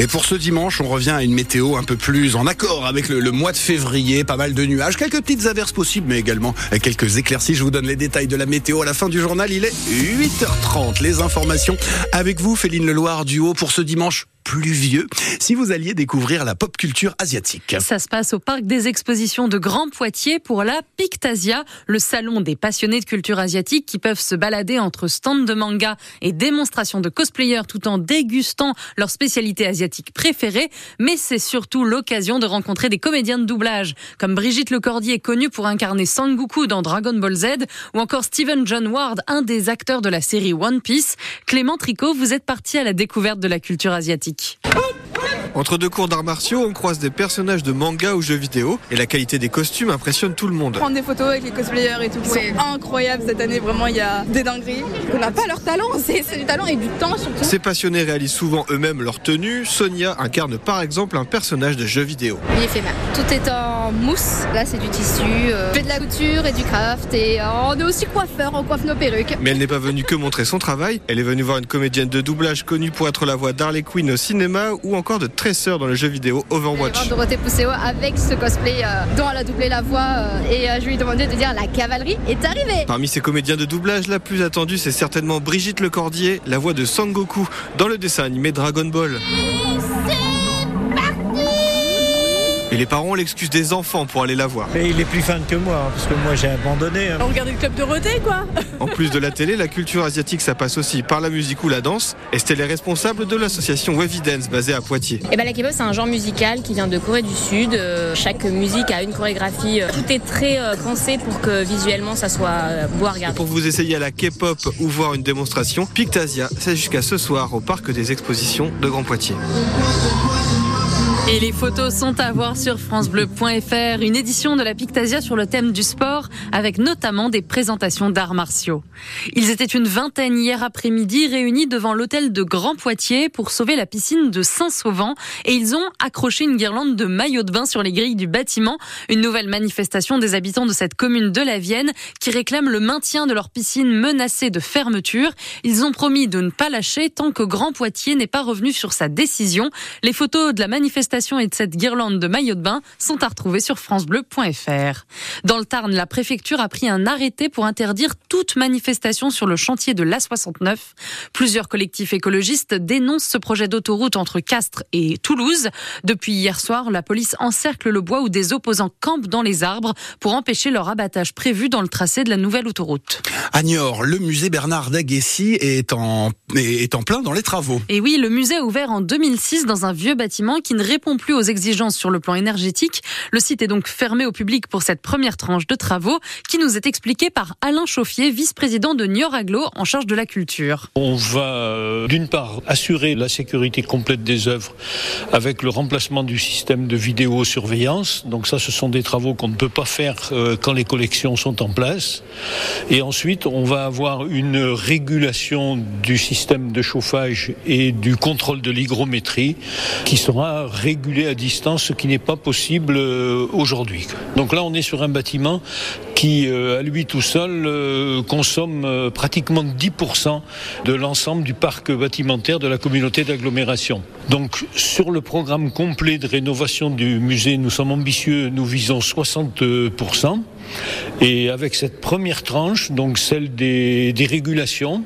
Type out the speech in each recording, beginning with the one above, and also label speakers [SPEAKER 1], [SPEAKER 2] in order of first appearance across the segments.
[SPEAKER 1] Et pour ce dimanche, on revient à une météo un peu plus en accord avec le, mois de février. Pas mal de nuages, quelques petites averses possibles, mais également quelques éclaircies. Je vous donne les détails de la météo à la fin du journal. Il est 8h30. Les informations avec vous, Féline Leloir du Haut, pour ce dimanche pluvieux si vous alliez découvrir la pop culture asiatique.
[SPEAKER 2] Ça se passe au parc des expositions de Grand Poitiers pour la Pictasia, le salon des passionnés de culture asiatique qui peuvent se balader entre stands de manga et démonstrations de cosplayers tout en dégustant leur spécialité asiatique préférée. Mais c'est surtout l'occasion de rencontrer des comédiens de doublage comme Brigitte Lecordier connue pour incarner Sangoku dans Dragon Ball Z ou encore Steven John Ward, un des acteurs de la série One Piece. Clément Tricot, vous êtes parti à la découverte de la culture asiatique.
[SPEAKER 3] Entre deux cours d'arts martiaux, on croise des personnages de manga ou jeux vidéo et la qualité des costumes impressionne tout le monde.
[SPEAKER 4] Prendre des photos avec les cosplayers et tout, qui sont incroyables cette année, vraiment il y a des dingueries. On n'a pas leur talent, c'est du talent et du temps surtout.
[SPEAKER 3] Ces passionnés réalisent souvent eux-mêmes leur tenue. Sonia incarne par exemple un personnage de jeu vidéo.
[SPEAKER 5] Il est fait mal. Tout est en mousse, là c'est du tissu, euh, fait de la couture et du craft et euh, on est aussi coiffeur, on coiffe nos perruques.
[SPEAKER 3] Mais elle n'est pas venue que montrer son travail, elle est venue voir une comédienne de doublage connue pour être la voix d'Harley Quinn au cinéma ou encore de Tresseur dans le jeu vidéo Overwatch.
[SPEAKER 5] Dorothée Pousseau avec ce cosplay euh, dont elle a doublé la voix euh, et je lui ai demandé de dire la cavalerie est arrivée.
[SPEAKER 3] Parmi ces comédiens de doublage, la plus attendue c'est certainement Brigitte Lecordier, la voix de Sangoku dans le dessin animé Dragon Ball. Et les parents ont l'excuse des enfants pour aller la voir.
[SPEAKER 6] Et il est plus fan que moi, hein, parce que moi j'ai abandonné. Hein.
[SPEAKER 4] On regardait le club Dorothée, quoi
[SPEAKER 3] En plus de la télé, la culture asiatique, ça passe aussi par la musique ou la danse. Estelle est responsable de l'association Wavy Dance basée à Poitiers.
[SPEAKER 7] Et ben, la K-pop, c'est un genre musical qui vient de Corée du Sud. Euh, chaque musique a une chorégraphie. Tout est très euh, pensé pour que visuellement ça soit euh, beau à regarder.
[SPEAKER 3] Et pour vous essayer à la K-pop ou voir une démonstration, Pictasia, c'est jusqu'à ce soir au parc des expositions de Grand Poitiers.
[SPEAKER 2] Et les photos sont à voir sur francebleu.fr, une édition de la Pictasia sur le thème du sport, avec notamment des présentations d'arts martiaux. Ils étaient une vingtaine hier après-midi réunis devant l'hôtel de Grand Poitiers pour sauver la piscine de Saint-Sauvant et ils ont accroché une guirlande de maillots de bain sur les grilles du bâtiment, une nouvelle manifestation des habitants de cette commune de la Vienne qui réclament le maintien de leur piscine menacée de fermeture. Ils ont promis de ne pas lâcher tant que Grand Poitiers n'est pas revenu sur sa décision. Les photos de la manifestation et de cette guirlande de maillots de bain sont à retrouver sur francebleu.fr. Dans le Tarn, la préfecture a pris un arrêté pour interdire toute manifestation sur le chantier de l'A69. Plusieurs collectifs écologistes dénoncent ce projet d'autoroute entre Castres et Toulouse. Depuis hier soir, la police encercle le bois où des opposants campent dans les arbres pour empêcher leur abattage prévu dans le tracé de la nouvelle autoroute.
[SPEAKER 1] À Niort, le musée Bernard d'Aguessy est en, est en plein dans les travaux.
[SPEAKER 2] Et oui, le musée a ouvert en 2006 dans un vieux bâtiment qui ne répond plus aux exigences sur le plan énergétique. Le site est donc fermé au public pour cette première tranche de travaux qui nous est expliqué par Alain Chauffier, vice-président de Niort Aglo en charge de la culture.
[SPEAKER 8] On va euh, d'une part assurer la sécurité complète des œuvres avec le remplacement du système de vidéosurveillance. Donc ça, ce sont des travaux qu'on ne peut pas faire euh, quand les collections sont en place. Et ensuite, on va avoir une régulation du système de chauffage et du contrôle de l'hygrométrie qui sera régulé à distance, ce qui n'est pas possible euh, aujourd'hui. Donc là, on est sur un bâtiment qui, euh, à lui tout seul, euh, consomme pratiquement 10% de l'ensemble du parc bâtimentaire de la communauté d'agglomération. Donc sur le programme complet de rénovation du musée, nous sommes ambitieux, nous visons 60%. Et avec cette première tranche, donc celle des, des régulations,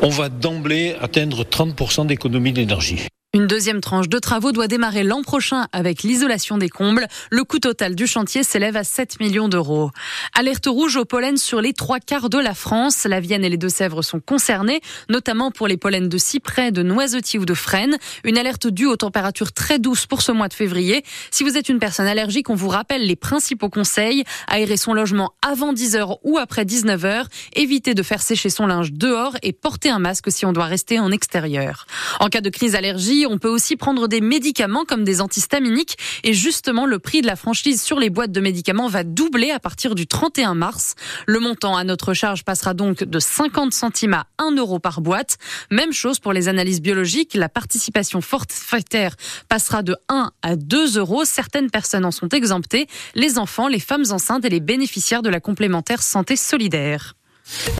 [SPEAKER 8] on va d'emblée atteindre 30% d'économie d'énergie.
[SPEAKER 2] Une deuxième tranche de travaux doit démarrer l'an prochain avec l'isolation des combles. Le coût total du chantier s'élève à 7 millions d'euros. Alerte rouge au pollen sur les trois quarts de la France. La Vienne et les Deux-Sèvres sont concernés, notamment pour les pollens de cyprès, de noisetier ou de frêne. Une alerte due aux températures très douces pour ce mois de février. Si vous êtes une personne allergique, on vous rappelle les principaux conseils. Aérer son logement avant 10h ou après 19h. Éviter de faire sécher son linge dehors et porter un masque si on doit rester en extérieur. En cas de crise allergie, on peut aussi prendre des médicaments comme des antihistaminiques. Et justement, le prix de la franchise sur les boîtes de médicaments va doubler à partir du 31 mars. Le montant à notre charge passera donc de 50 centimes à 1 euro par boîte. Même chose pour les analyses biologiques. La participation forfaitaire passera de 1 à 2 euros. Certaines personnes en sont exemptées. Les enfants, les femmes enceintes et les bénéficiaires de la complémentaire santé solidaire.